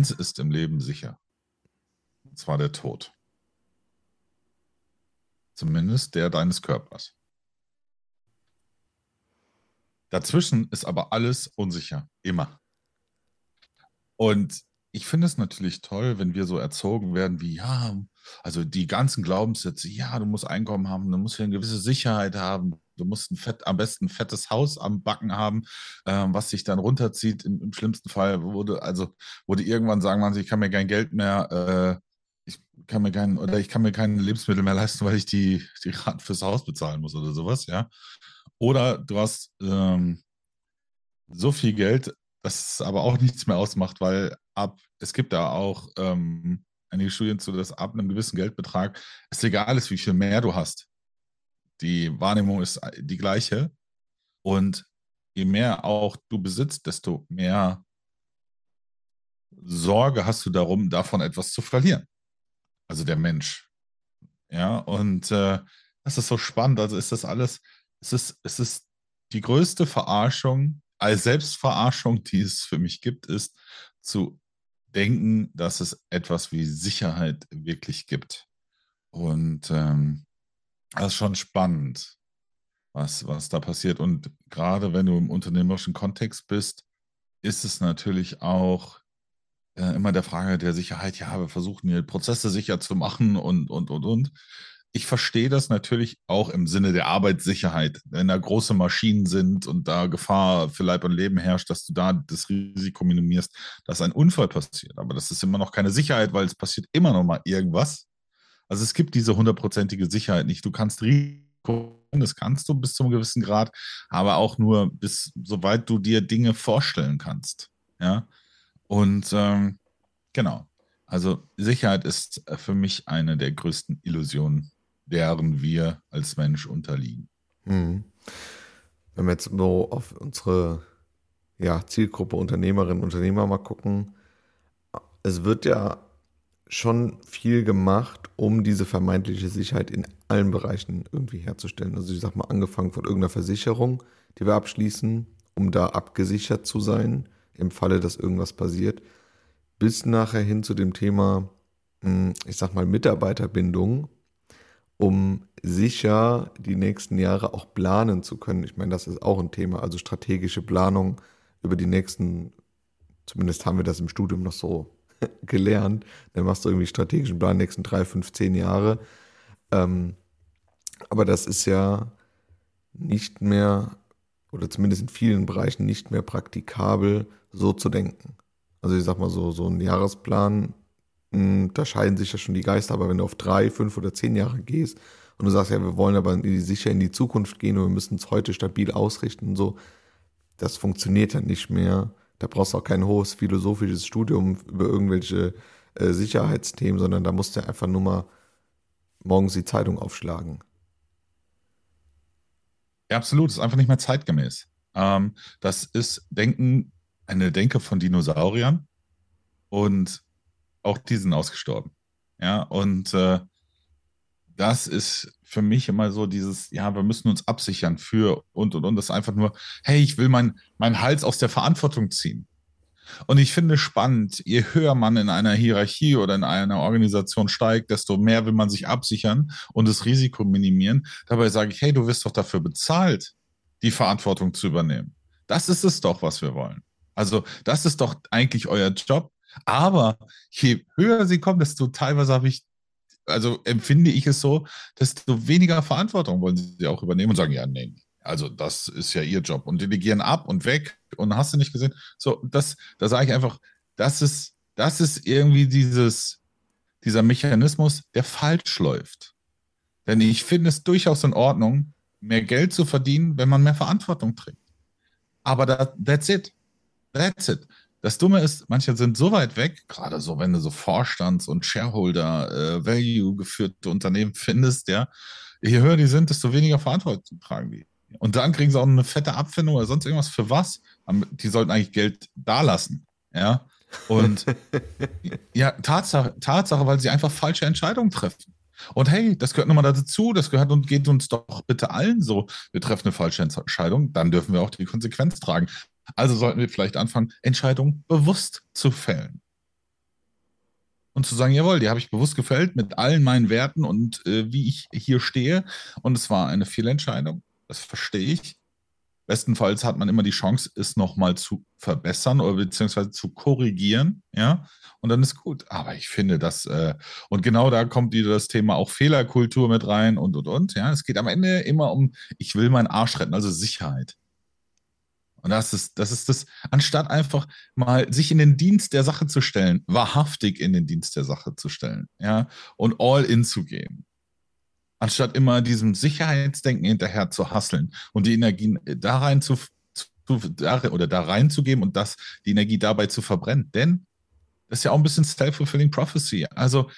eins ist im Leben sicher. Und zwar der Tod. Zumindest der deines Körpers. Dazwischen ist aber alles unsicher. Immer. Und ich finde es natürlich toll, wenn wir so erzogen werden wie, ja, also die ganzen Glaubenssätze, ja, du musst Einkommen haben, du musst hier eine gewisse Sicherheit haben, du musst ein fett, am besten ein fettes Haus am Backen haben, äh, was sich dann runterzieht. Im, Im, schlimmsten Fall wurde, also wurde irgendwann sagen, man, ich kann mir kein Geld mehr, äh, ich kann mir kein, oder ich kann mir keine Lebensmittel mehr leisten, weil ich die, die Raten fürs Haus bezahlen muss oder sowas, ja. Oder du hast ähm, so viel Geld, dass es aber auch nichts mehr ausmacht, weil ab, es gibt da auch ähm, einige Studien zu, dass ab einem gewissen Geldbetrag es egal ist, wie viel mehr du hast. Die Wahrnehmung ist die gleiche. Und je mehr auch du besitzt, desto mehr Sorge hast du darum, davon etwas zu verlieren. Also der Mensch. Ja, und äh, das ist so spannend. Also ist das alles, es ist, es ist die größte Verarschung, als Selbstverarschung, die es für mich gibt, ist zu denken, dass es etwas wie Sicherheit wirklich gibt. Und ähm, das ist schon spannend, was, was da passiert. Und gerade wenn du im unternehmerischen Kontext bist, ist es natürlich auch äh, immer der Frage der Sicherheit, ja, wir versuchen hier Prozesse sicher zu machen und, und, und, und ich verstehe das natürlich auch im Sinne der Arbeitssicherheit. Wenn da große Maschinen sind und da Gefahr für Leib und Leben herrscht, dass du da das Risiko minimierst, dass ein Unfall passiert. Aber das ist immer noch keine Sicherheit, weil es passiert immer noch mal irgendwas. Also es gibt diese hundertprozentige Sicherheit nicht. Du kannst Risiko, das kannst du bis zu einem gewissen Grad, aber auch nur bis, soweit du dir Dinge vorstellen kannst. Ja. Und ähm, genau. Also Sicherheit ist für mich eine der größten Illusionen deren wir als Mensch unterliegen. Mhm. Wenn wir jetzt so auf unsere ja, Zielgruppe Unternehmerinnen und Unternehmer mal gucken, es wird ja schon viel gemacht, um diese vermeintliche Sicherheit in allen Bereichen irgendwie herzustellen. Also ich sag mal, angefangen von irgendeiner Versicherung, die wir abschließen, um da abgesichert zu sein, im Falle, dass irgendwas passiert, bis nachher hin zu dem Thema, hm, ich sag mal, Mitarbeiterbindung, um sicher die nächsten Jahre auch planen zu können. Ich meine, das ist auch ein Thema, also strategische Planung über die nächsten, zumindest haben wir das im Studium noch so gelernt, dann machst du irgendwie strategischen Plan nächsten drei, fünf, zehn Jahre. Ähm, aber das ist ja nicht mehr, oder zumindest in vielen Bereichen nicht mehr praktikabel, so zu denken. Also ich sag mal so, so ein Jahresplan hm, da scheiden sich ja schon die Geister, aber wenn du auf drei, fünf oder zehn Jahre gehst und du sagst, ja, wir wollen aber sicher in die Zukunft gehen und wir müssen es heute stabil ausrichten und so, das funktioniert ja nicht mehr. Da brauchst du auch kein hohes philosophisches Studium über irgendwelche äh, Sicherheitsthemen, sondern da musst du einfach nur mal morgens die Zeitung aufschlagen. Ja, absolut. Das ist einfach nicht mehr zeitgemäß. Ähm, das ist Denken, eine Denke von Dinosauriern. Und auch die sind ausgestorben. Ja, und äh, das ist für mich immer so dieses, ja, wir müssen uns absichern für und und und. Das ist einfach nur, hey, ich will meinen mein Hals aus der Verantwortung ziehen. Und ich finde spannend, je höher man in einer Hierarchie oder in einer Organisation steigt, desto mehr will man sich absichern und das Risiko minimieren. Dabei sage ich, hey, du wirst doch dafür bezahlt, die Verantwortung zu übernehmen. Das ist es doch, was wir wollen. Also das ist doch eigentlich euer Job, aber je höher sie kommen, desto teilweise habe ich, also empfinde ich es so, desto weniger Verantwortung wollen sie auch übernehmen und sagen, ja, nee, also das ist ja ihr Job und delegieren ab und weg und hast du nicht gesehen. So, das, da sage ich einfach, das ist, das ist irgendwie dieses, dieser Mechanismus, der falsch läuft. Denn ich finde es durchaus in Ordnung, mehr Geld zu verdienen, wenn man mehr Verantwortung trägt. Aber that, that's it. That's it. Das Dumme ist, manche sind so weit weg, gerade so, wenn du so Vorstands- und Shareholder-Value äh, geführte Unternehmen findest, ja, je höher die sind, desto weniger Verantwortung tragen die. Und dann kriegen sie auch eine fette Abfindung oder sonst irgendwas für was. Die sollten eigentlich Geld dalassen, ja. Und ja, Tatsache, Tatsache, weil sie einfach falsche Entscheidungen treffen. Und hey, das gehört nochmal dazu, das gehört und geht uns doch bitte allen so. Wir treffen eine falsche Entscheidung, dann dürfen wir auch die Konsequenz tragen. Also sollten wir vielleicht anfangen, Entscheidungen bewusst zu fällen. und zu sagen, jawohl, die habe ich bewusst gefällt mit allen meinen Werten und äh, wie ich hier stehe. Und es war eine Fehlentscheidung. Das verstehe ich. Bestenfalls hat man immer die Chance, es nochmal zu verbessern oder beziehungsweise zu korrigieren, ja, und dann ist gut. Aber ich finde das, äh, und genau da kommt wieder das Thema auch Fehlerkultur mit rein und, und, und, ja. Es geht am Ende immer um, ich will meinen Arsch retten, also Sicherheit. Und das ist, das ist das, anstatt einfach mal sich in den Dienst der Sache zu stellen, wahrhaftig in den Dienst der Sache zu stellen, ja, und all in zu gehen. Anstatt immer diesem Sicherheitsdenken hinterher zu hasseln und die Energien da rein zu, zu da, oder da reinzugeben und das, die Energie dabei zu verbrennen. Denn das ist ja auch ein bisschen self-fulfilling prophecy. Also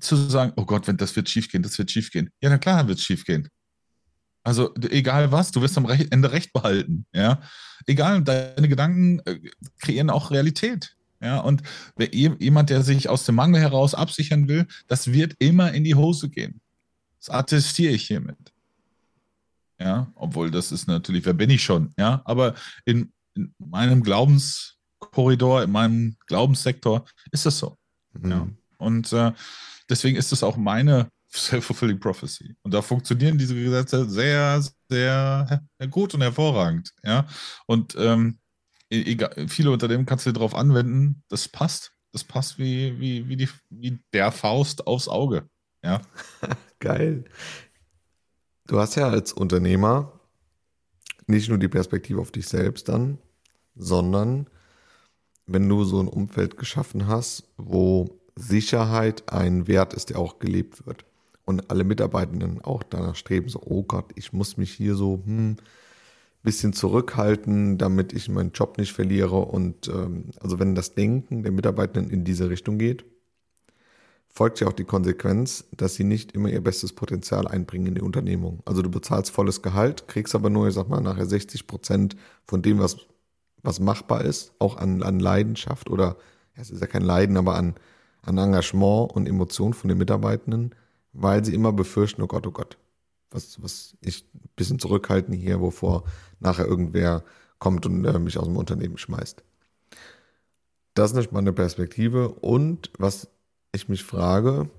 zu sagen, oh Gott, wenn das wird schiefgehen, das wird schiefgehen. Ja, na klar wird es schiefgehen. Also egal was, du wirst am Ende recht behalten. Ja, egal, deine Gedanken äh, kreieren auch Realität. Ja, und jemand, der sich aus dem Mangel heraus absichern will, das wird immer in die Hose gehen. Das attestiere ich hiermit. Ja, obwohl das ist natürlich, wer bin ich schon? Ja, aber in, in meinem Glaubenskorridor, in meinem Glaubenssektor ist das so. Mhm. Ja, und äh, deswegen ist es auch meine Self-Fulfilling Prophecy. Und da funktionieren diese Gesetze sehr, sehr gut und hervorragend. Ja. Und ähm, e-, egal, viele Unternehmen kannst du darauf anwenden, das passt. Das passt wie, wie, wie, die, wie der Faust aufs Auge. Ja. Geil. Du hast ja als Unternehmer nicht nur die Perspektive auf dich selbst dann, sondern wenn du so ein Umfeld geschaffen hast, wo Sicherheit ein Wert ist, der auch gelebt wird und alle Mitarbeitenden auch danach streben, so, oh Gott, ich muss mich hier so hm, bisschen zurückhalten, damit ich meinen Job nicht verliere. Und ähm, also wenn das Denken der Mitarbeitenden in diese Richtung geht, folgt ja auch die Konsequenz, dass sie nicht immer ihr bestes Potenzial einbringen in die Unternehmung. Also du bezahlst volles Gehalt, kriegst aber nur, ich sag mal, nachher 60 Prozent von dem, was, was machbar ist, auch an, an Leidenschaft oder, ja, es ist ja kein Leiden, aber an, an Engagement und Emotion von den Mitarbeitenden weil sie immer befürchten, oh Gott, oh Gott, was, was ich ein bisschen zurückhalten hier, wovor nachher irgendwer kommt und äh, mich aus dem Unternehmen schmeißt. Das ist eine spannende Perspektive. Und was ich mich frage,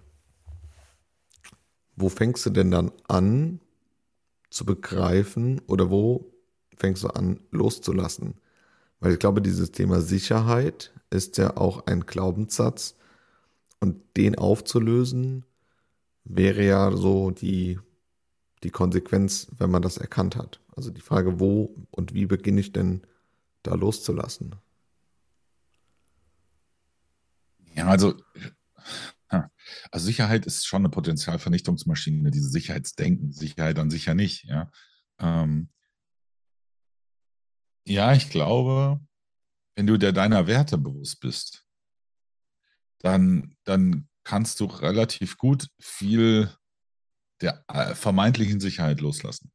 wo fängst du denn dann an zu begreifen oder wo fängst du an loszulassen? Weil ich glaube, dieses Thema Sicherheit ist ja auch ein Glaubenssatz und den aufzulösen wäre ja so die, die Konsequenz, wenn man das erkannt hat. Also die Frage, wo und wie beginne ich denn da loszulassen? Ja, also, also Sicherheit ist schon eine Potenzialvernichtungsmaschine, diese Sicherheitsdenken, Sicherheit dann sicher nicht, ja. Ähm, ja, ich glaube, wenn du dir deiner Werte bewusst bist, dann, dann kannst du relativ gut viel der äh, vermeintlichen Sicherheit loslassen.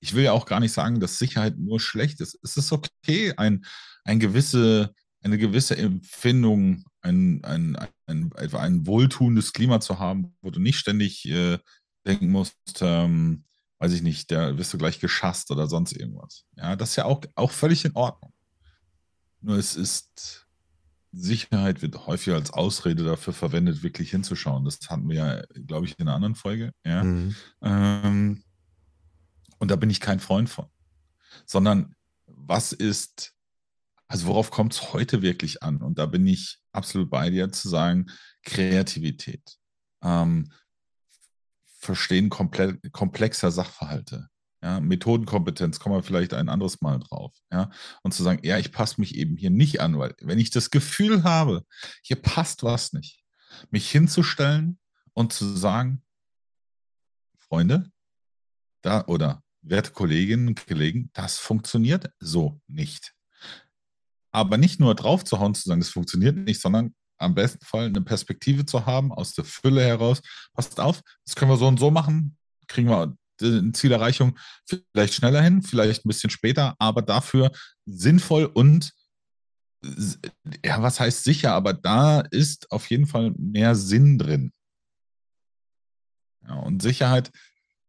Ich will ja auch gar nicht sagen, dass Sicherheit nur schlecht ist. Es ist okay, ein, ein gewisse, eine gewisse Empfindung, ein, ein, ein, ein wohltuendes Klima zu haben, wo du nicht ständig äh, denken musst, ähm, weiß ich nicht, da wirst du gleich geschasst oder sonst irgendwas. Ja, das ist ja auch, auch völlig in Ordnung. Nur es ist Sicherheit wird häufig als Ausrede dafür verwendet, wirklich hinzuschauen. Das hatten wir ja, glaube ich, in einer anderen Folge. Ja. Mhm. Ähm, und da bin ich kein Freund von. Sondern was ist, also worauf kommt es heute wirklich an? Und da bin ich absolut bei dir zu sagen, Kreativität. Ähm, Verstehen komplexer Sachverhalte. Ja, Methodenkompetenz, kommen wir vielleicht ein anderes Mal drauf. Ja, und zu sagen, ja, ich passe mich eben hier nicht an, weil wenn ich das Gefühl habe, hier passt was nicht, mich hinzustellen und zu sagen, Freunde, da oder werte Kolleginnen und Kollegen, das funktioniert so nicht. Aber nicht nur drauf zu hauen, zu sagen, das funktioniert nicht, sondern am besten Fall eine Perspektive zu haben, aus der Fülle heraus. Passt auf, das können wir so und so machen, kriegen wir Zielerreichung vielleicht schneller hin, vielleicht ein bisschen später, aber dafür sinnvoll und ja, was heißt sicher, aber da ist auf jeden Fall mehr Sinn drin. Ja, und Sicherheit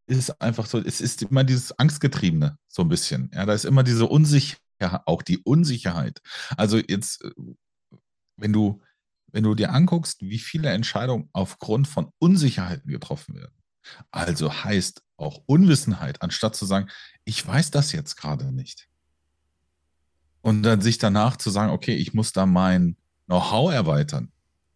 ist einfach so, es ist immer dieses Angstgetriebene, so ein bisschen. Ja, da ist immer diese Unsicherheit, auch die Unsicherheit. Also jetzt, wenn du wenn du dir anguckst, wie viele Entscheidungen aufgrund von Unsicherheiten getroffen werden, also heißt auch Unwissenheit, anstatt zu sagen, ich weiß das jetzt gerade nicht. Und dann sich danach zu sagen, okay, ich muss da mein Know-how erweitern,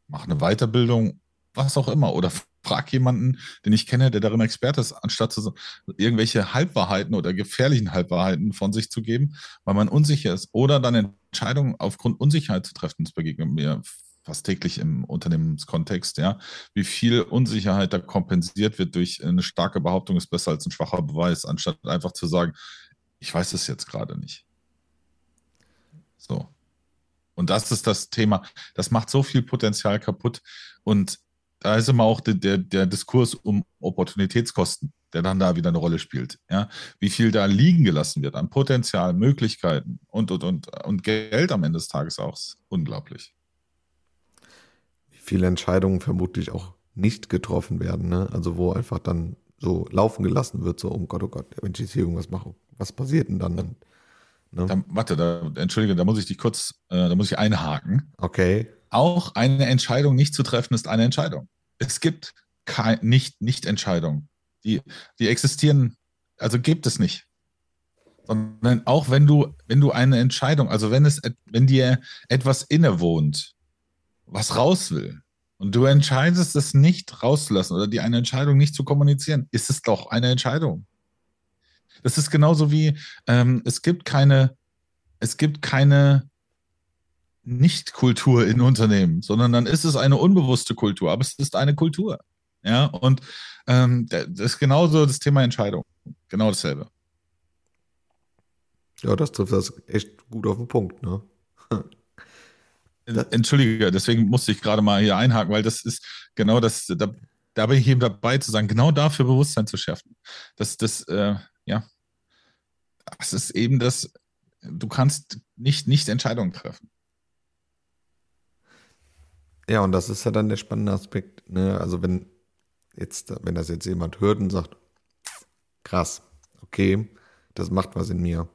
mache eine Weiterbildung, was auch immer, oder frag jemanden, den ich kenne, der darin Experte ist, anstatt zu, irgendwelche Halbwahrheiten oder gefährlichen Halbwahrheiten von sich zu geben, weil man unsicher ist oder dann Entscheidungen aufgrund Unsicherheit zu treffen. Das begegnet mir fast täglich im Unternehmenskontext, ja, wie viel Unsicherheit da kompensiert wird durch eine starke Behauptung ist besser als ein schwacher Beweis, anstatt einfach zu sagen, ich weiß es jetzt gerade nicht. So. Und das ist das Thema. Das macht so viel Potenzial kaputt. Und da ist immer auch der, der, der Diskurs um Opportunitätskosten, der dann da wieder eine Rolle spielt. Ja? Wie viel da liegen gelassen wird an Potenzial, Möglichkeiten und, und, und, und Geld am Ende des Tages auch. Ist unglaublich. Viele Entscheidungen vermutlich auch nicht getroffen werden, ne? Also wo einfach dann so laufen gelassen wird, so, um oh Gott, oh Gott, wenn ich jetzt hier irgendwas mache, was passiert denn dann? Ne? Da, warte, da, entschuldige, da muss ich dich kurz, äh, da muss ich einhaken. Okay. Auch eine Entscheidung nicht zu treffen ist eine Entscheidung. Es gibt kein, nicht, nicht Entscheidungen. Die, die existieren, also gibt es nicht. Sondern auch wenn du, wenn du eine Entscheidung, also wenn es, wenn dir etwas innewohnt, was raus will, und du entscheidest es nicht rauszulassen oder dir eine Entscheidung nicht zu kommunizieren, ist es doch eine Entscheidung. Das ist genauso wie, ähm, es gibt keine, es gibt keine Nicht-Kultur in Unternehmen, sondern dann ist es eine unbewusste Kultur, aber es ist eine Kultur. Ja, und ähm, das ist genauso das Thema Entscheidung. Genau dasselbe. Ja, das trifft das echt gut auf den Punkt, ne? Entschuldige, deswegen musste ich gerade mal hier einhaken, weil das ist genau das, da, da bin ich eben dabei zu sagen, genau dafür Bewusstsein zu schärfen. Das, das, äh, ja, das ist eben das, du kannst nicht, nicht Entscheidungen treffen. Ja, und das ist ja dann der spannende Aspekt. Ne? Also wenn jetzt, wenn das jetzt jemand hört und sagt, krass, okay, das macht was in mir.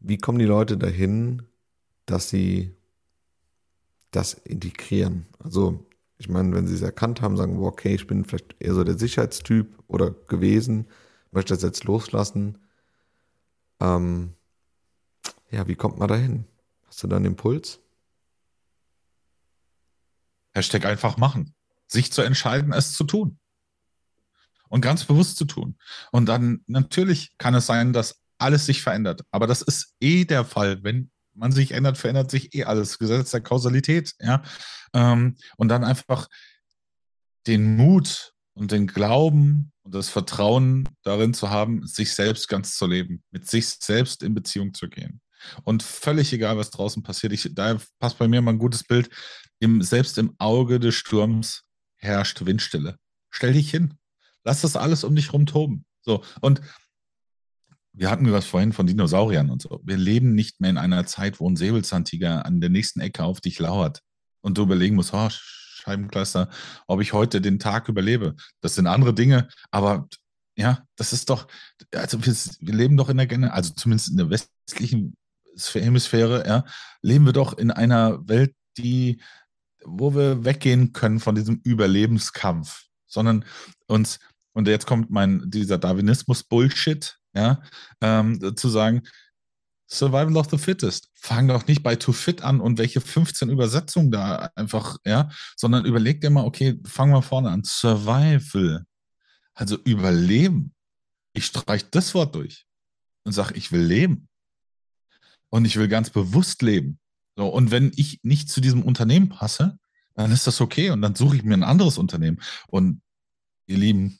Wie kommen die Leute dahin, dass sie das integrieren? Also, ich meine, wenn sie es erkannt haben, sagen, okay, ich bin vielleicht eher so der Sicherheitstyp oder gewesen, möchte das jetzt loslassen. Ähm, ja, wie kommt man dahin? Hast du da einen Impuls? Hashtag einfach machen. Sich zu entscheiden, es zu tun. Und ganz bewusst zu tun. Und dann natürlich kann es sein, dass alles sich verändert. Aber das ist eh der Fall. Wenn man sich ändert, verändert sich eh alles. Gesetz der Kausalität. Ja? Ähm, und dann einfach den Mut und den Glauben und das Vertrauen darin zu haben, sich selbst ganz zu leben, mit sich selbst in Beziehung zu gehen. Und völlig egal, was draußen passiert, ich, da passt bei mir mal ein gutes Bild, im, selbst im Auge des Sturms herrscht Windstille. Stell dich hin. Lass das alles um dich herum toben. So, und wir hatten das vorhin von Dinosauriern und so. Wir leben nicht mehr in einer Zeit, wo ein Säbelzahntiger an der nächsten Ecke auf dich lauert und du überlegen musst, oh, Scheibenkleister, ob ich heute den Tag überlebe. Das sind andere Dinge, aber ja, das ist doch, also wir, wir leben doch in der, also zumindest in der westlichen Hemisphäre, ja, leben wir doch in einer Welt, die, wo wir weggehen können von diesem Überlebenskampf, sondern uns, und jetzt kommt mein, dieser Darwinismus-Bullshit, ja, ähm, zu sagen, Survival of the Fittest. Fang doch nicht bei Too Fit an und welche 15 Übersetzungen da einfach, ja, sondern überleg dir mal, okay, fangen wir vorne an. Survival. Also überleben. Ich streiche das Wort durch und sage, ich will leben. Und ich will ganz bewusst leben. So, und wenn ich nicht zu diesem Unternehmen passe, dann ist das okay und dann suche ich mir ein anderes Unternehmen. Und ihr Lieben,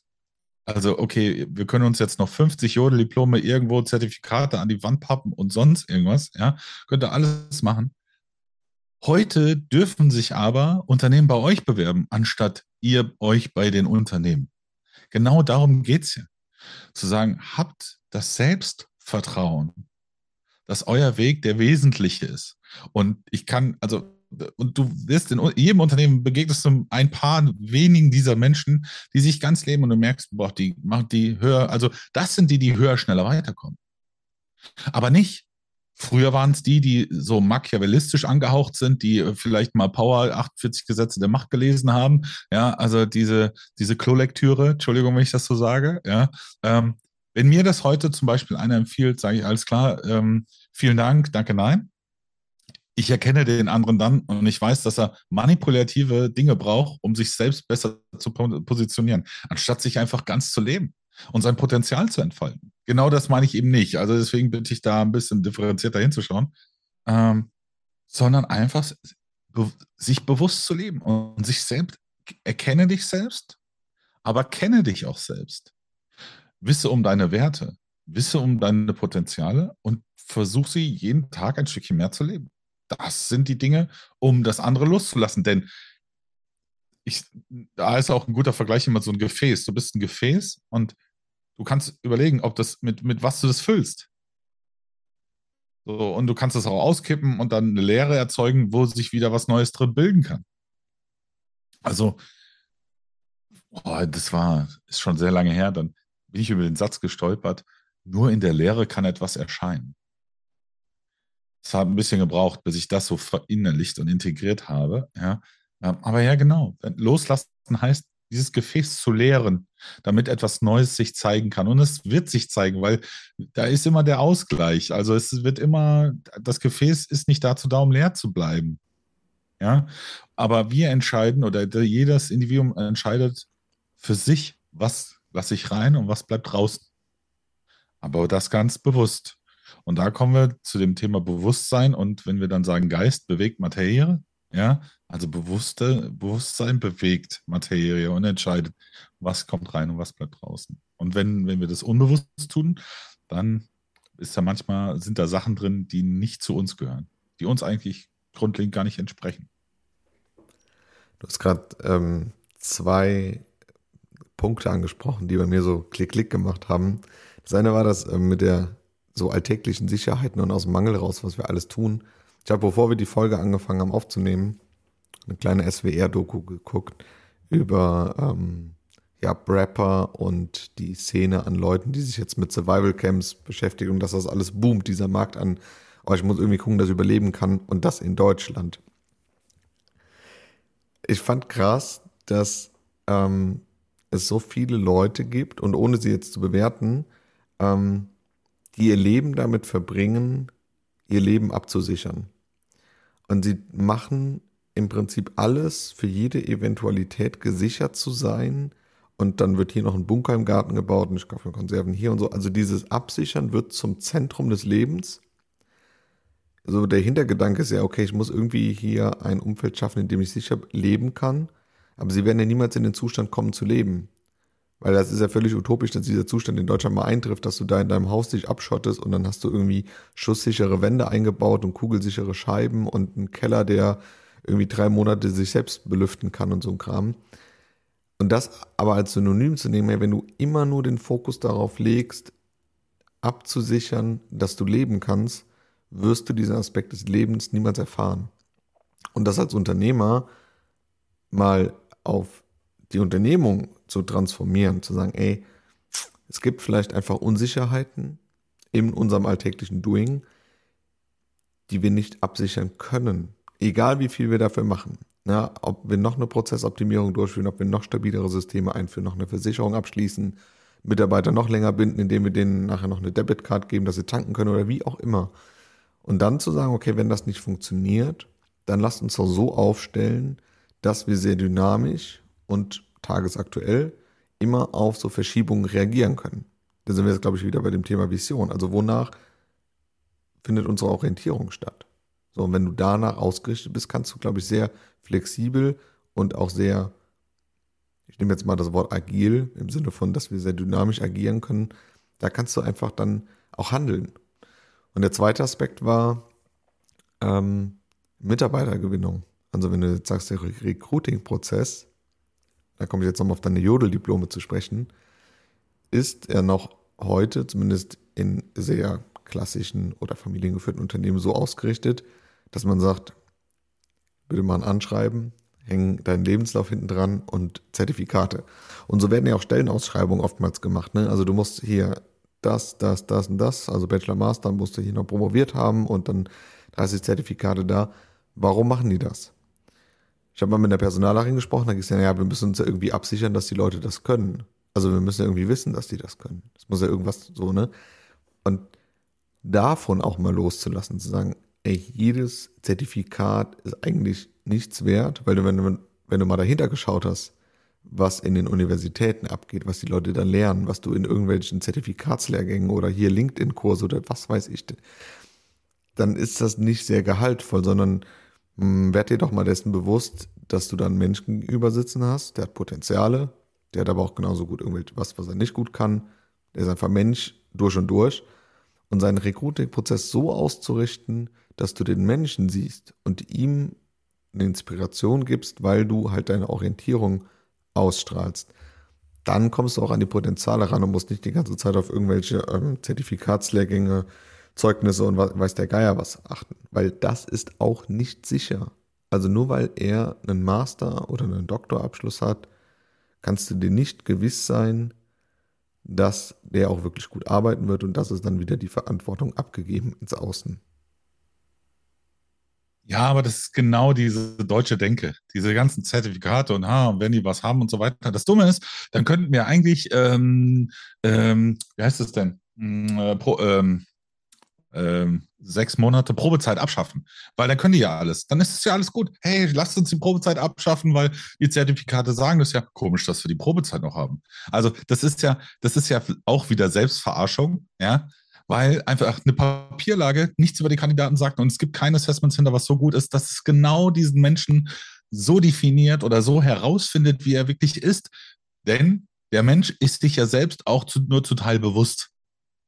also, okay, wir können uns jetzt noch 50 Jodeldiplome irgendwo, Zertifikate an die Wand pappen und sonst irgendwas, ja, könnt ihr alles machen. Heute dürfen sich aber Unternehmen bei euch bewerben, anstatt ihr euch bei den Unternehmen. Genau darum geht es ja. Zu sagen, habt das Selbstvertrauen, dass euer Weg der wesentliche ist. Und ich kann, also und du wirst in jedem Unternehmen begegnest du ein paar wenigen dieser Menschen, die sich ganz leben und du merkst, boah, die machen die höher, also das sind die, die höher, schneller weiterkommen. Aber nicht, Früher waren es die, die so machiavellistisch angehaucht sind, die äh, vielleicht mal Power 48 Gesetze der Macht gelesen haben. Ja, also diese, diese Klolektüre, Entschuldigung, wenn ich das so sage. Ja, ähm, wenn mir das heute zum Beispiel einer empfiehlt, sage ich alles klar, ähm, vielen Dank, danke, nein. Ich erkenne den anderen dann und ich weiß, dass er manipulative Dinge braucht, um sich selbst besser zu positionieren, anstatt sich einfach ganz zu leben und sein Potenzial zu entfalten. Genau das meine ich eben nicht. Also deswegen bitte ich da ein bisschen differenzierter hinzuschauen, ähm, sondern einfach be sich bewusst zu leben und sich selbst, erkenne dich selbst, aber kenne dich auch selbst wisse um deine Werte, wisse um deine Potenziale und versuch sie jeden Tag ein Stückchen mehr zu leben. Das sind die Dinge, um das andere loszulassen. Denn ich, da ist auch ein guter Vergleich immer so ein Gefäß. Du bist ein Gefäß und du kannst überlegen, ob das mit, mit was du das füllst. So, und du kannst das auch auskippen und dann eine Leere erzeugen, wo sich wieder was Neues drin bilden kann. Also, oh, das war, ist schon sehr lange her. Dann bin ich über den Satz gestolpert, nur in der Lehre kann etwas erscheinen. Es hat ein bisschen gebraucht, bis ich das so verinnerlicht und integriert habe. Ja. Ähm, aber ja, genau. Loslassen heißt, dieses Gefäß zu leeren, damit etwas Neues sich zeigen kann. Und es wird sich zeigen, weil da ist immer der Ausgleich. Also es wird immer, das Gefäß ist nicht dazu da, um leer zu bleiben. Ja, aber wir entscheiden oder jedes Individuum entscheidet für sich, was lasse ich rein und was bleibt draußen. Aber das ganz bewusst. Und da kommen wir zu dem Thema Bewusstsein und wenn wir dann sagen, Geist bewegt Materie, ja, also bewusste, Bewusstsein bewegt Materie und entscheidet, was kommt rein und was bleibt draußen. Und wenn, wenn wir das unbewusst tun, dann ist da manchmal, sind da Sachen drin, die nicht zu uns gehören, die uns eigentlich grundlegend gar nicht entsprechen. Du hast gerade ähm, zwei Punkte angesprochen, die bei mir so klick-klick gemacht haben. Das eine war das äh, mit der so alltäglichen Sicherheiten und aus dem Mangel raus, was wir alles tun. Ich habe, bevor wir die Folge angefangen haben aufzunehmen, eine kleine SWR-Doku geguckt über ähm, ja, Rapper und die Szene an Leuten, die sich jetzt mit Survival Camps beschäftigen dass das alles boomt, dieser Markt an, oh, ich muss irgendwie gucken, dass ich überleben kann und das in Deutschland. Ich fand krass, dass ähm, es so viele Leute gibt und ohne sie jetzt zu bewerten, ähm, die ihr Leben damit verbringen, ihr Leben abzusichern. Und sie machen im Prinzip alles für jede Eventualität gesichert zu sein. Und dann wird hier noch ein Bunker im Garten gebaut und ich kaufe mir Konserven hier und so. Also dieses Absichern wird zum Zentrum des Lebens. Also der Hintergedanke ist ja, okay, ich muss irgendwie hier ein Umfeld schaffen, in dem ich sicher leben kann. Aber sie werden ja niemals in den Zustand kommen zu leben. Weil das ist ja völlig utopisch, dass dieser Zustand in Deutschland mal eintrifft, dass du da in deinem Haus dich abschottest und dann hast du irgendwie schusssichere Wände eingebaut und kugelsichere Scheiben und einen Keller, der irgendwie drei Monate sich selbst belüften kann und so ein Kram. Und das aber als Synonym zu nehmen, wenn du immer nur den Fokus darauf legst, abzusichern, dass du leben kannst, wirst du diesen Aspekt des Lebens niemals erfahren. Und das als Unternehmer mal auf die Unternehmung zu transformieren, zu sagen, ey, es gibt vielleicht einfach Unsicherheiten in unserem alltäglichen Doing, die wir nicht absichern können, egal wie viel wir dafür machen. Na, ob wir noch eine Prozessoptimierung durchführen, ob wir noch stabilere Systeme einführen, noch eine Versicherung abschließen, Mitarbeiter noch länger binden, indem wir denen nachher noch eine Debitcard geben, dass sie tanken können oder wie auch immer. Und dann zu sagen, okay, wenn das nicht funktioniert, dann lasst uns doch so aufstellen, dass wir sehr dynamisch und tagesaktuell immer auf so Verschiebungen reagieren können. Da sind wir jetzt, glaube ich, wieder bei dem Thema Vision. Also wonach findet unsere Orientierung statt? So, und wenn du danach ausgerichtet bist, kannst du, glaube ich, sehr flexibel und auch sehr, ich nehme jetzt mal das Wort agil im Sinne von, dass wir sehr dynamisch agieren können, da kannst du einfach dann auch handeln. Und der zweite Aspekt war ähm, Mitarbeitergewinnung. Also wenn du jetzt sagst, der Recruiting-Prozess, da komme ich jetzt nochmal auf deine Jodeldiplome zu sprechen, ist er noch heute, zumindest in sehr klassischen oder familiengeführten Unternehmen, so ausgerichtet, dass man sagt, bitte mal ein Anschreiben, hängen deinen Lebenslauf hinten dran und Zertifikate. Und so werden ja auch Stellenausschreibungen oftmals gemacht. Ne? Also du musst hier das, das, das und das, also Bachelor, Master, musst du hier noch promoviert haben und dann 30 Zertifikate da. Warum machen die das? Ich habe mal mit der Personalerin gesprochen, da gesagt, ja, wir müssen uns ja irgendwie absichern, dass die Leute das können. Also wir müssen ja irgendwie wissen, dass die das können. Das muss ja irgendwas so, ne? Und davon auch mal loszulassen, zu sagen, ey, jedes Zertifikat ist eigentlich nichts wert, weil du, wenn du, wenn du mal dahinter geschaut hast, was in den Universitäten abgeht, was die Leute da lernen, was du in irgendwelchen Zertifikatslehrgängen oder hier LinkedIn-Kurse oder was weiß ich, dann ist das nicht sehr gehaltvoll, sondern werd dir doch mal dessen bewusst, dass du da einen Menschen gegenüber sitzen hast, der hat Potenziale, der hat aber auch genauso gut irgendwas, was er nicht gut kann. Der ist einfach Mensch durch und durch. Und seinen Recruiting-Prozess so auszurichten, dass du den Menschen siehst und ihm eine Inspiration gibst, weil du halt deine Orientierung ausstrahlst. Dann kommst du auch an die Potenziale ran und musst nicht die ganze Zeit auf irgendwelche ähm, Zertifikatslehrgänge, Zeugnisse und weiß der Geier was achten, weil das ist auch nicht sicher. Also nur weil er einen Master oder einen Doktorabschluss hat, kannst du dir nicht gewiss sein, dass der auch wirklich gut arbeiten wird und das ist dann wieder die Verantwortung abgegeben ins Außen. Ja, aber das ist genau diese deutsche Denke, diese ganzen Zertifikate und ha, wenn die was haben und so weiter. Das Dumme ist, dann könnten wir eigentlich, ähm, ähm, wie heißt es denn? Hm, äh, pro, ähm, ähm, sechs Monate Probezeit abschaffen, weil dann können die ja alles. Dann ist es ja alles gut. Hey, lasst uns die Probezeit abschaffen, weil die Zertifikate sagen, das ist ja komisch, dass wir die Probezeit noch haben. Also das ist ja, das ist ja auch wieder Selbstverarschung, ja, weil einfach eine Papierlage nichts über die Kandidaten sagt und es gibt kein Assessment Center, was so gut ist, dass es genau diesen Menschen so definiert oder so herausfindet, wie er wirklich ist. Denn der Mensch ist sich ja selbst auch zu, nur zu Teil bewusst.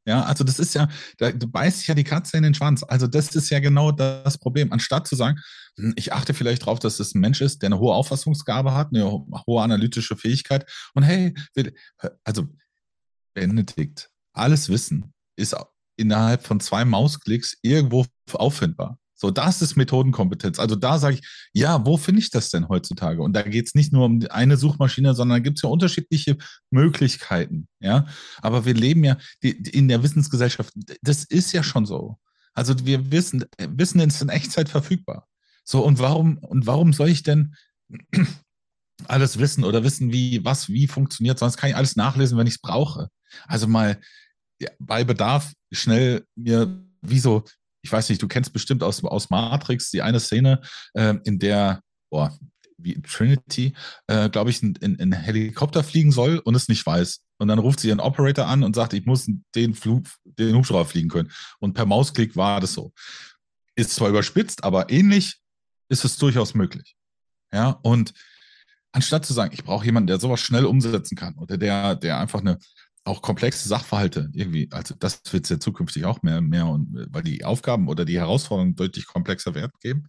Ja, also das ist ja, da beißt sich ja die Katze in den Schwanz. Also das ist ja genau das Problem. Anstatt zu sagen, hm, ich achte vielleicht darauf, dass es ein Mensch ist, der eine hohe Auffassungsgabe hat, eine hohe analytische Fähigkeit. Und hey, also Benedikt, alles Wissen ist innerhalb von zwei Mausklicks irgendwo auffindbar. So, das ist Methodenkompetenz. Also da sage ich, ja, wo finde ich das denn heutzutage? Und da geht es nicht nur um eine Suchmaschine, sondern da gibt es ja unterschiedliche Möglichkeiten. Ja, aber wir leben ja die, die in der Wissensgesellschaft. Das ist ja schon so. Also wir wissen, Wissen ist in Echtzeit verfügbar. So und warum und warum soll ich denn alles wissen oder wissen, wie was wie funktioniert? Sonst kann ich alles nachlesen, wenn ich es brauche. Also mal ja, bei Bedarf schnell mir wie so ich weiß nicht, du kennst bestimmt aus, aus Matrix die eine Szene, äh, in der, boah, wie Trinity, äh, glaube ich, in, in, Helikopter fliegen soll und es nicht weiß. Und dann ruft sie ihren Operator an und sagt, ich muss den, Flug, den Hubschrauber fliegen können. Und per Mausklick war das so. Ist zwar überspitzt, aber ähnlich ist es durchaus möglich. Ja, und anstatt zu sagen, ich brauche jemanden, der sowas schnell umsetzen kann oder der, der einfach eine, auch komplexe Sachverhalte irgendwie, also das wird es ja zukünftig auch mehr, mehr und weil die Aufgaben oder die Herausforderungen deutlich komplexer Wert geben.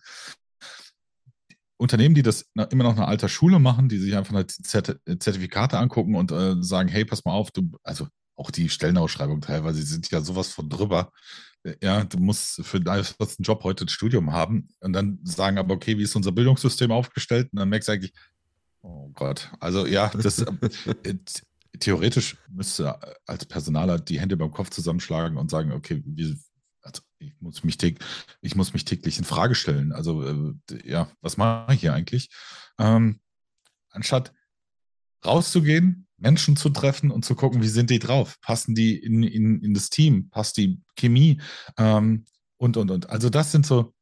Unternehmen, die das immer noch eine alter Schule machen, die sich einfach Zertifikate angucken und äh, sagen, hey, pass mal auf, du, also auch die Stellenausschreibung teilweise, die sind ja sowas von drüber. Ja, du musst für deinen Job heute ein Studium haben und dann sagen aber, okay, wie ist unser Bildungssystem aufgestellt? Und dann merkst du eigentlich, Oh Gott, also ja, das äh, theoretisch müsste als Personaler die Hände beim Kopf zusammenschlagen und sagen, okay, wie, also ich, muss mich ich muss mich täglich in Frage stellen. Also äh, ja, was mache ich hier eigentlich? Ähm, anstatt rauszugehen, Menschen zu treffen und zu gucken, wie sind die drauf? Passen die in, in, in das Team? Passt die Chemie? Ähm, und, und, und. Also das sind so,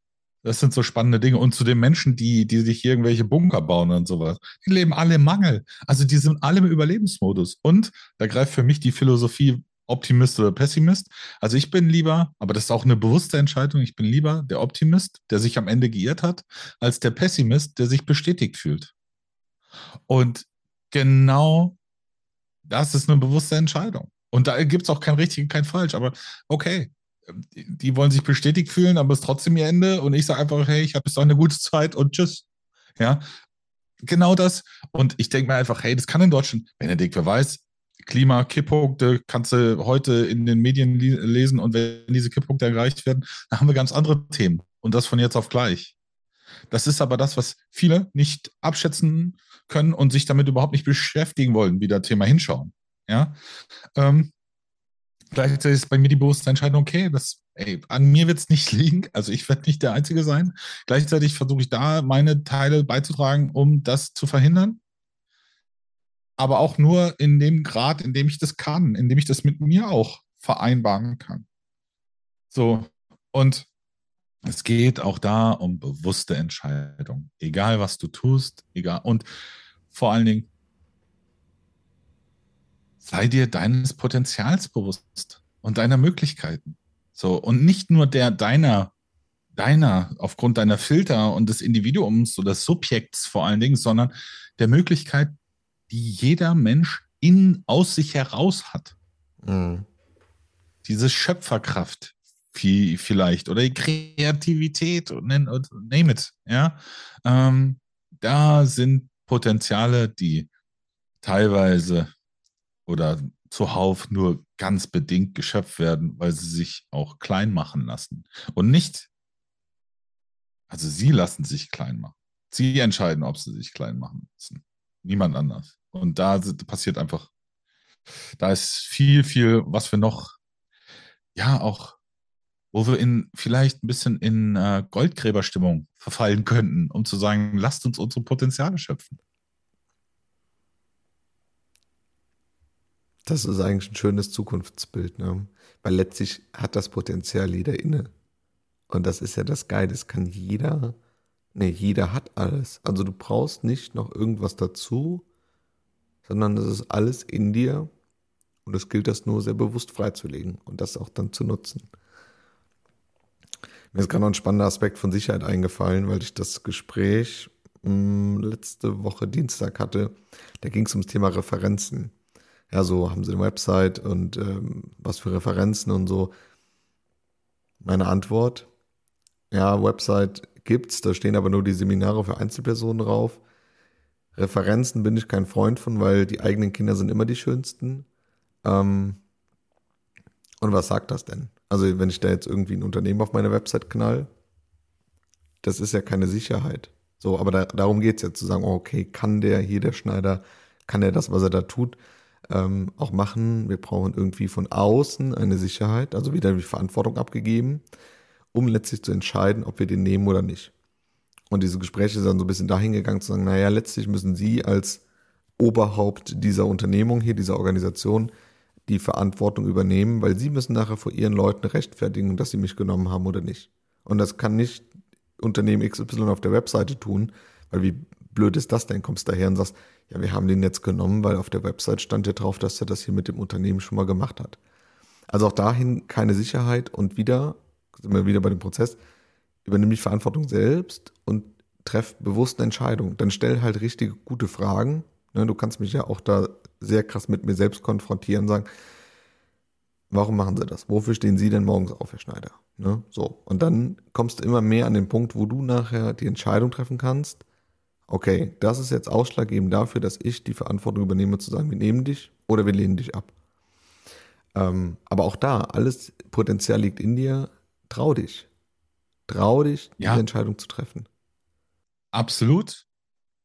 das sind so spannende Dinge. Und zu den Menschen, die, die sich irgendwelche Bunker bauen und sowas, die leben alle im Mangel. Also die sind alle im Überlebensmodus. Und da greift für mich die Philosophie Optimist oder Pessimist. Also ich bin lieber, aber das ist auch eine bewusste Entscheidung, ich bin lieber der Optimist, der sich am Ende geirrt hat, als der Pessimist, der sich bestätigt fühlt. Und genau das ist eine bewusste Entscheidung. Und da gibt es auch kein richtig und kein falsch. Aber okay, die wollen sich bestätigt fühlen, aber es ist trotzdem ihr Ende. Und ich sage einfach, hey, ich habe jetzt auch eine gute Zeit und tschüss. Ja, genau das. Und ich denke mir einfach, hey, das kann in Deutschland, Benedikt, wer weiß, Klima, Kipppunkte kannst du heute in den Medien lesen und wenn diese Kipppunkte erreicht werden, dann haben wir ganz andere Themen. Und das von jetzt auf gleich. Das ist aber das, was viele nicht abschätzen können und sich damit überhaupt nicht beschäftigen wollen, wie das Thema hinschauen. Ja. Ähm, Gleichzeitig ist bei mir die bewusste Entscheidung, okay, das, ey, an mir wird es nicht liegen. Also ich werde nicht der Einzige sein. Gleichzeitig versuche ich da meine Teile beizutragen, um das zu verhindern. Aber auch nur in dem Grad, in dem ich das kann, in dem ich das mit mir auch vereinbaren kann. So, und es geht auch da um bewusste Entscheidungen. Egal, was du tust, egal. Und vor allen Dingen, sei dir deines Potenzials bewusst und deiner Möglichkeiten. So, und nicht nur der deiner, deiner, aufgrund deiner Filter und des Individuums oder des Subjekts vor allen Dingen, sondern der Möglichkeit, die jeder Mensch in, aus sich heraus hat. Mhm. Diese Schöpferkraft, vielleicht oder die Kreativität und name it, ja. Ähm, da sind Potenziale, die teilweise oder zuhauf nur ganz bedingt geschöpft werden, weil sie sich auch klein machen lassen. Und nicht, also sie lassen sich klein machen. Sie entscheiden, ob sie sich klein machen lassen. Niemand anders. Und da passiert einfach, da ist viel, viel, was wir noch, ja, auch, wo wir in vielleicht ein bisschen in äh, Goldgräberstimmung verfallen könnten, um zu sagen, lasst uns unsere Potenziale schöpfen. Das ist eigentlich ein schönes Zukunftsbild, ne? Weil letztlich hat das Potenzial jeder inne. Und das ist ja das Geile, das kann jeder, ne, jeder hat alles. Also du brauchst nicht noch irgendwas dazu, sondern es ist alles in dir und es gilt das nur sehr bewusst freizulegen und das auch dann zu nutzen. Mir ist gerade noch ein spannender Aspekt von Sicherheit eingefallen, weil ich das Gespräch mh, hm, letzte Woche Dienstag hatte. Da ging es ums Thema Referenzen ja, so haben sie eine Website und ähm, was für Referenzen und so. Meine Antwort, ja, Website gibt's, da stehen aber nur die Seminare für Einzelpersonen drauf. Referenzen bin ich kein Freund von, weil die eigenen Kinder sind immer die schönsten. Ähm, und was sagt das denn? Also, wenn ich da jetzt irgendwie ein Unternehmen auf meine Website knall, das ist ja keine Sicherheit. So, aber da, darum geht's ja zu sagen, oh, okay, kann der hier, der Schneider, kann der das, was er da tut? Ähm, auch machen. Wir brauchen irgendwie von außen eine Sicherheit, also wieder die Verantwortung abgegeben, um letztlich zu entscheiden, ob wir den nehmen oder nicht. Und diese Gespräche sind dann so ein bisschen dahin gegangen zu sagen, naja, letztlich müssen Sie als Oberhaupt dieser Unternehmung hier, dieser Organisation, die Verantwortung übernehmen, weil Sie müssen nachher vor Ihren Leuten rechtfertigen, dass Sie mich genommen haben oder nicht. Und das kann nicht Unternehmen XY auf der Webseite tun, weil wie blöd ist das denn? Kommst daher und sagst, ja, wir haben den jetzt genommen, weil auf der Website stand ja drauf, dass er das hier mit dem Unternehmen schon mal gemacht hat. Also auch dahin keine Sicherheit und wieder, sind wir wieder bei dem Prozess, übernimm die Verantwortung selbst und treff bewusst eine Entscheidung. Dann stell halt richtige, gute Fragen. Ne, du kannst mich ja auch da sehr krass mit mir selbst konfrontieren, sagen, warum machen sie das? Wofür stehen sie denn morgens auf, Herr Schneider? Ne, so. Und dann kommst du immer mehr an den Punkt, wo du nachher die Entscheidung treffen kannst, okay, das ist jetzt ausschlaggebend dafür, dass ich die Verantwortung übernehme, zu sagen, wir nehmen dich oder wir lehnen dich ab. Ähm, aber auch da, alles Potenzial liegt in dir, trau dich. Trau dich, ja. diese Entscheidung zu treffen. Absolut.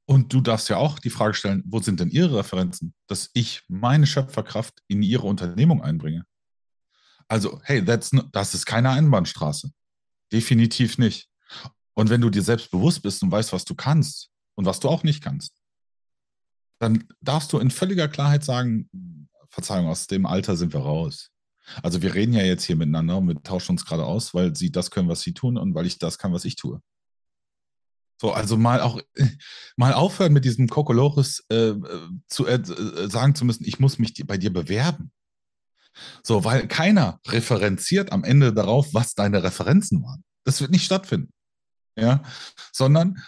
Und du darfst ja auch die Frage stellen, wo sind denn Ihre Referenzen, dass ich meine Schöpferkraft in Ihre Unternehmung einbringe? Also, hey, no, das ist keine Einbahnstraße. Definitiv nicht. Und wenn du dir selbst bewusst bist und weißt, was du kannst, und was du auch nicht kannst. Dann darfst du in völliger Klarheit sagen, Verzeihung, aus dem Alter sind wir raus. Also wir reden ja jetzt hier miteinander und wir tauschen uns gerade aus, weil sie das können, was sie tun und weil ich das kann, was ich tue. So, also mal auch mal aufhören mit diesem Kokolores äh, zu äh, sagen zu müssen, ich muss mich bei dir bewerben. So, weil keiner referenziert am Ende darauf, was deine Referenzen waren. Das wird nicht stattfinden. Ja, sondern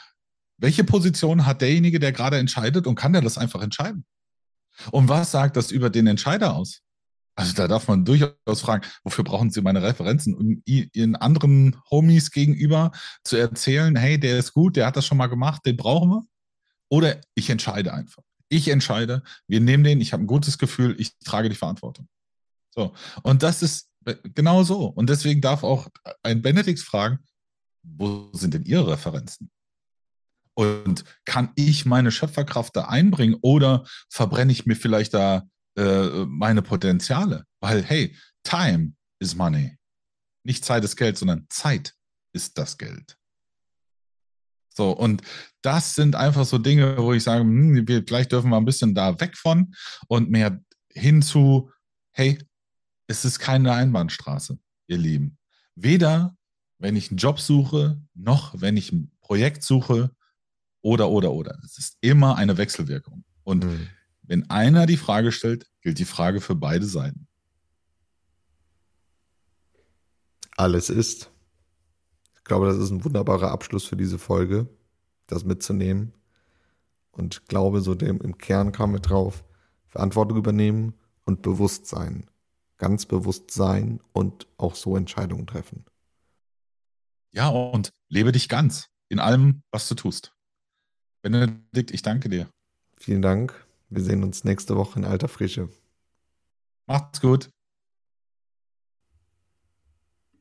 welche Position hat derjenige, der gerade entscheidet und kann der das einfach entscheiden? Und was sagt das über den Entscheider aus? Also da darf man durchaus fragen, wofür brauchen Sie meine Referenzen? Um Ihren anderen Homies gegenüber zu erzählen, hey, der ist gut, der hat das schon mal gemacht, den brauchen wir? Oder ich entscheide einfach. Ich entscheide, wir nehmen den, ich habe ein gutes Gefühl, ich trage die Verantwortung. So. Und das ist genau so. Und deswegen darf auch ein Benedikt fragen, wo sind denn Ihre Referenzen? Und kann ich meine Schöpferkraft da einbringen oder verbrenne ich mir vielleicht da äh, meine Potenziale? Weil, hey, Time is money. Nicht Zeit ist Geld, sondern Zeit ist das Geld. So, und das sind einfach so Dinge, wo ich sage, hm, wir, vielleicht dürfen wir ein bisschen da weg von und mehr hinzu, hey, es ist keine Einbahnstraße, ihr Lieben. Weder wenn ich einen Job suche, noch wenn ich ein Projekt suche oder, oder, oder. Es ist immer eine Wechselwirkung. Und mhm. wenn einer die Frage stellt, gilt die Frage für beide Seiten. Alles ist. Ich glaube, das ist ein wunderbarer Abschluss für diese Folge, das mitzunehmen. Und glaube, so dem, im Kern kam wir drauf, Verantwortung übernehmen und Bewusstsein. Ganz bewusst sein und auch so Entscheidungen treffen. Ja, und lebe dich ganz in allem, was du tust. Benedikt, ich danke dir. Vielen Dank. Wir sehen uns nächste Woche in alter Frische. Macht's gut.